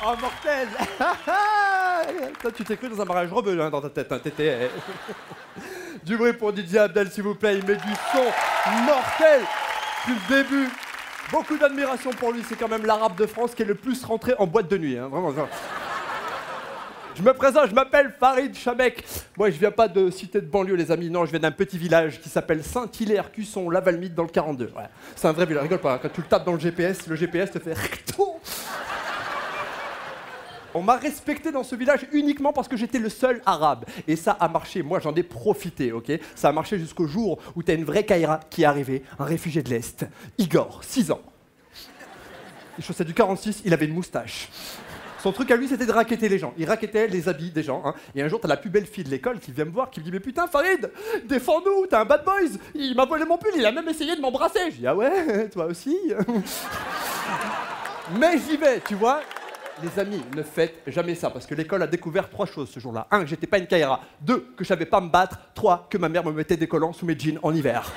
Oh mortel Toi tu t'es cru dans un mariage rebelle hein, dans ta tête, hein, t'étais... du bruit pour DJ Abdel s'il vous plaît, il met du son mortel depuis le début. Beaucoup d'admiration pour lui, c'est quand même l'arabe de France qui est le plus rentré en boîte de nuit, hein, vraiment. vraiment. Je me présente, je m'appelle Farid Chamek. Moi, je viens pas de cité de banlieue, les amis. Non, je viens d'un petit village qui s'appelle Saint-Hilaire-Cusson, Lavalmite, dans le 42. Ouais. C'est un vrai village, rigole pas. hein. Quand tu le tapes dans le GPS, le GPS te fait. On m'a respecté dans ce village uniquement parce que j'étais le seul arabe. Et ça a marché. Moi, j'en ai profité, ok? Ça a marché jusqu'au jour où t'as une vraie Kaira qui est arrivée, un réfugié de l'Est. Igor, 6 ans. Les chaussettes du 46, il avait une moustache. Son truc à lui, c'était de raqueter les gens. Il raquettait les habits des gens. hein. Et un jour, t'as la plus belle fille de l'école qui vient me voir, qui me dit Mais putain, Farid, défends-nous, t'es un bad boys. Il m'a volé mon pull, il a même essayé de m'embrasser. Je dis Ah ouais, toi aussi Mais j'y vais, tu vois. Les amis, ne faites jamais ça, parce que l'école a découvert trois choses ce jour-là. Un, que j'étais pas une Kaira. Deux, que je savais pas me battre. Trois, que ma mère me mettait des collants sous mes jeans en hiver.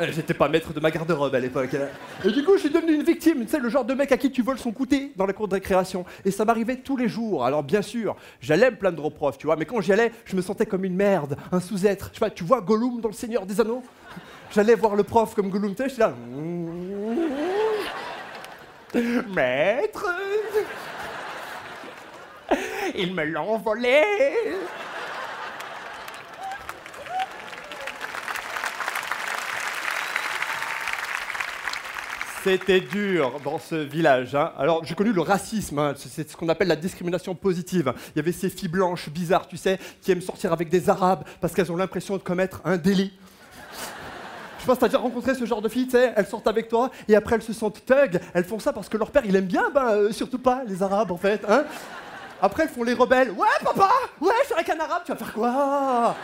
Euh, J'étais pas maître de ma garde-robe à l'époque. hein. Et du coup, je suis devenu une victime. Tu sais, le genre de mec à qui tu voles son goûter dans la cour de récréation. Et ça m'arrivait tous les jours. Alors, bien sûr, j'allais me plaindre au prof, tu vois, mais quand j'y allais, je me sentais comme une merde, un sous-être. Je sais pas, tu vois Gollum dans Le Seigneur des Anneaux? J'allais voir le prof comme Gollum, tu sais, j'étais là. Maître Ils me l'ont volé C'était dur dans ce village. hein. Alors, j'ai connu le racisme, hein. c'est ce qu'on appelle la discrimination positive. Il y avait ces filles blanches bizarres, tu sais, qui aiment sortir avec des arabes parce qu'elles ont l'impression de commettre un délit. Je pense que t'as déjà rencontré ce genre de filles, tu sais, elles sortent avec toi et après elles se sentent thug, elles font ça parce que leur père il aime bien, ben euh, surtout pas les arabes en fait, hein. Après elles font les rebelles, ouais papa, ouais je suis avec un arabe, tu vas faire quoi?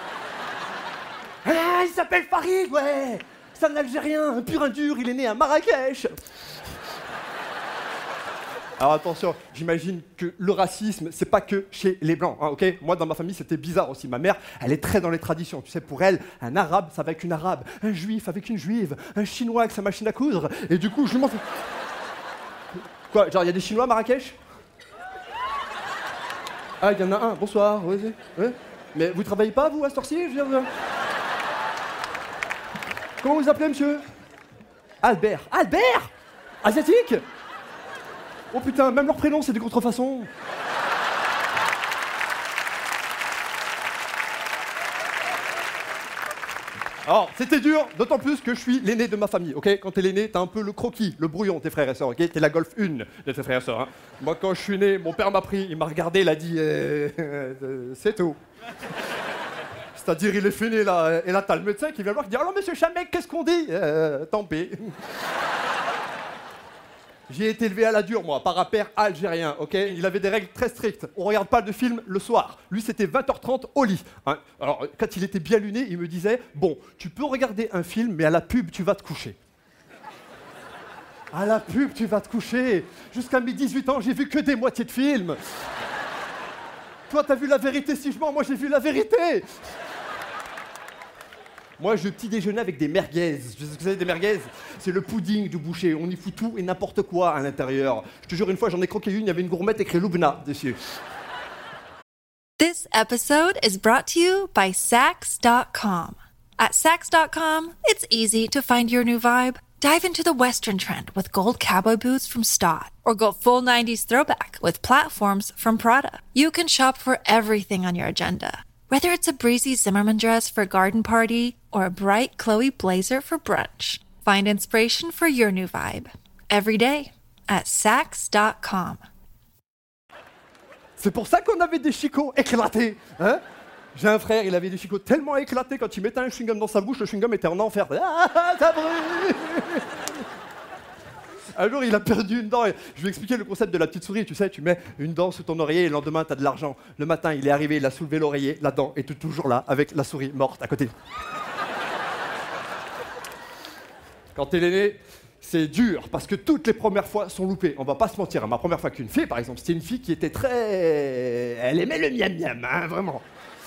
Ah, il s'appelle Farid, ouais C'est un Algérien, un pur dur, il est né à Marrakech alors attention, j'imagine que le racisme, c'est pas que chez les blancs, hein, ok? Moi, dans ma famille, c'était bizarre aussi. Ma mère, elle est très dans les traditions. Tu sais, pour elle, un arabe, ça va avec une arabe, un juif avec une juive, un chinois avec sa machine à coudre. Et du coup, je m'en fais. Quoi Genre, il y a des chinois à Marrakech? Ah, il y en a un. Bonsoir. Ouais. Mais vous travaillez pas, vous, à cette Je veux dire, vous- Comment vous appelez, monsieur? Albert. Albert Asiatique Oh putain, même leur prénom, c'est des contrefaçons. Alors, c'était dur, d'autant plus que je suis l'aîné de ma famille, ok? Quand t'es l'aîné, t'as un peu le croquis, le brouillon, tes frères et sœurs, ok? T'es la golf 1 de tes frères et sœurs. hein. Moi, quand je suis né, mon père m'a pris, il m'a regardé, il a dit euh, C'est tout. C'est-à-dire, il est fini là, et là, t'as le médecin qui vient voir, qui dit Alors, monsieur Chamek, qu'est-ce qu'on dit? Euh, Tant pis. J'ai été élevé à la dure, moi, par un père algérien, ok? Il avait des règles très strictes. On regarde pas de film le soir. Lui, c'était 20h30 au lit. hein. Alors, quand il était bien luné, il me disait Bon, tu peux regarder un film, mais à la pub, tu vas te coucher. À la pub, tu vas te coucher. Jusqu'à mes 18 ans, j'ai vu que des moitiés de films. Toi, t'as vu la vérité? Si je mens, moi, j'ai vu la vérité. Moi, je petit déjeuner avec des merguez. Vous savez ce que c'est des merguez C'est le pudding du boucher. On y fout tout et n'importe quoi à l'intérieur. Je te jure, une fois, j'en ai croqué une, il y avait une gourmette écrit Loubna dessus. This episode is brought to you by Sax.com. At Sax.com, it's easy to find your new vibe. Dive into the Western trend with gold cowboy boots from Stott, or go full 90s throwback with platforms from Prada. You can shop for everything on your agenda, whether it's a breezy Zimmerman dress for a garden party or a bright Chloe blazer for brunch. Find inspiration for your new vibe every day at Sax.com. C'est pour ça qu'on avait des chicots éclatés, hein? J'ai un frère, il avait des chicots tellement éclatés quand il mettait un chewing-gum dans sa bouche, le chewing-gum était en enfer. Ah, ça brûle Un jour, il a perdu une dent. Je vais expliquer le concept de la petite souris. Tu sais, tu mets une dent sous ton oreiller et le lendemain, tu as de l'argent. Le matin, il est arrivé, il a soulevé l'oreiller, la dent était toujours là, avec la souris morte à côté. Quand t'es l'aîné, c'est dur parce que toutes les premières fois sont loupées. On va pas se mentir. hein. Ma première fois qu'une fille, par exemple, c'était une fille qui était très. Elle aimait le miam miam, hein, vraiment.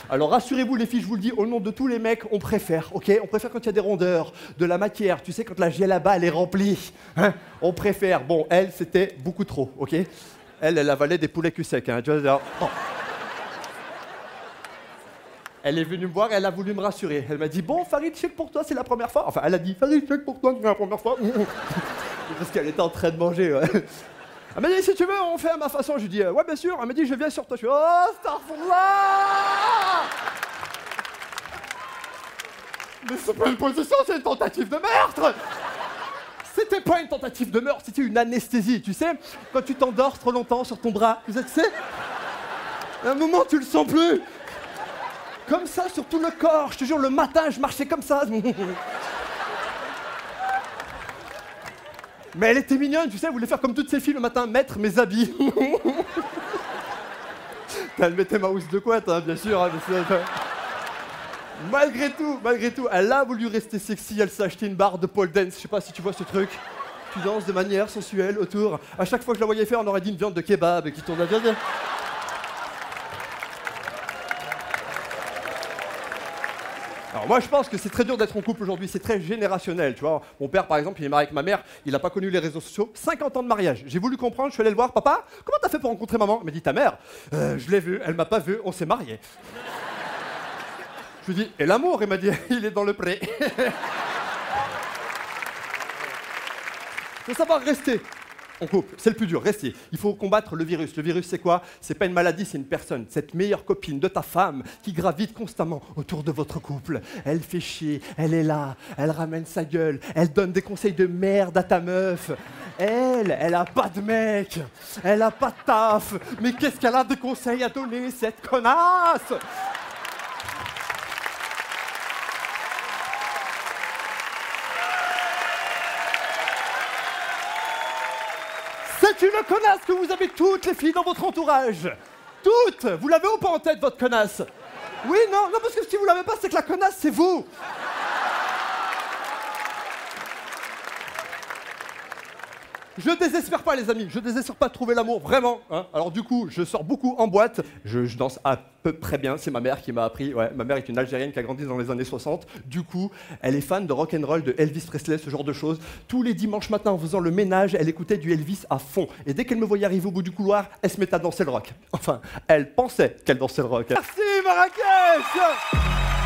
Alors rassurez-vous les filles, je vous le dis, au nom de tous les mecs, on préfère, ok? On préfère quand il y a des rondeurs, de la matière, tu sais, quand la là-bas, elle est remplie. hein? On préfère. Bon, elle, c'était beaucoup trop, ok? Elle, elle avalait des poulets cul sec, hein, bon. Elle est venue me voir elle a voulu me rassurer. Elle m'a dit Bon, Farid, check pour toi, c'est la première fois. Enfin, elle a dit Farid, check pour toi, c'est la première fois. Parce qu'elle était en train de manger. Elle m'a dit Si tu veux, on fait à ma façon. Je lui dis Ouais, bien sûr. Elle m'a dit Je viens sur toi. Je suis Oh, Starfallah Mais c'est pas une position, c'est une tentative de meurtre C'était pas une tentative de meurtre, c'était une anesthésie, tu sais Quand tu t'endors trop longtemps sur ton bras, tu sais, tu un moment, tu le sens plus comme ça sur tout le corps. Je te jure, le matin, je marchais comme ça. Mais elle était mignonne, tu sais, elle voulait faire comme toutes ces filles le matin, mettre mes habits. elle mettait ma housse de couette, hein, bien sûr. hein, malgré tout, malgré tout, elle a voulu rester sexy. Elle s'est acheté une barre de pole dance. Je sais pas si tu vois ce truc. Tu danses de manière sensuelle autour. À chaque fois que je la voyais faire, on aurait dit une viande de kebab qui tourne bien. Alors moi je pense que c'est très dur d'être en couple aujourd'hui, c'est très générationnel, tu vois. Mon père par exemple, il est marié avec ma mère, il n'a pas connu les réseaux sociaux, 50 ans de mariage. J'ai voulu comprendre, je suis allé le voir, papa, comment t'as fait pour rencontrer maman? Il m'a dit ta mère, Euh, je l'ai vue, elle m'a pas vu, on s'est mariés. je lui dis, et l'amour? Il m'a dit, il est dans le pré. faut savoir rester c'est le plus dur, rester. Il faut combattre le virus. Le virus, c'est quoi? C'est pas une maladie, c'est une personne. Cette meilleure copine de ta femme qui gravite constamment autour de votre couple. Elle fait chier, elle est là, elle ramène sa gueule, elle donne des conseils de merde à ta meuf. Elle, elle a pas de mec, elle a pas de taf. Mais qu'est-ce qu'elle a de conseils à donner, cette connasse? C'est une connasse que vous avez toutes les filles dans votre entourage. Toutes. Vous l'avez ou pas en tête, votre connasse. Oui, non, non, parce que si vous l'avez pas, c'est que la connasse, c'est vous Je désespère pas, les amis. Je désespère pas de trouver l'amour, vraiment. hein. Alors du coup, je sors beaucoup en boîte. Je, danse à peu près bien. C'est ma mère qui m'a appris. Ouais, ma mère est une Algérienne qui a grandi dans les années 60. Du coup, elle est fan de rock and roll, de Elvis Presley, ce genre de choses. Tous les dimanches matins, en faisant le ménage, elle écoutait du Elvis à fond. Et dès qu'elle me voyait arriver au bout du couloir, elle se mettait à danser le rock. Enfin, elle pensait qu'elle dansait le rock. Merci Marrakech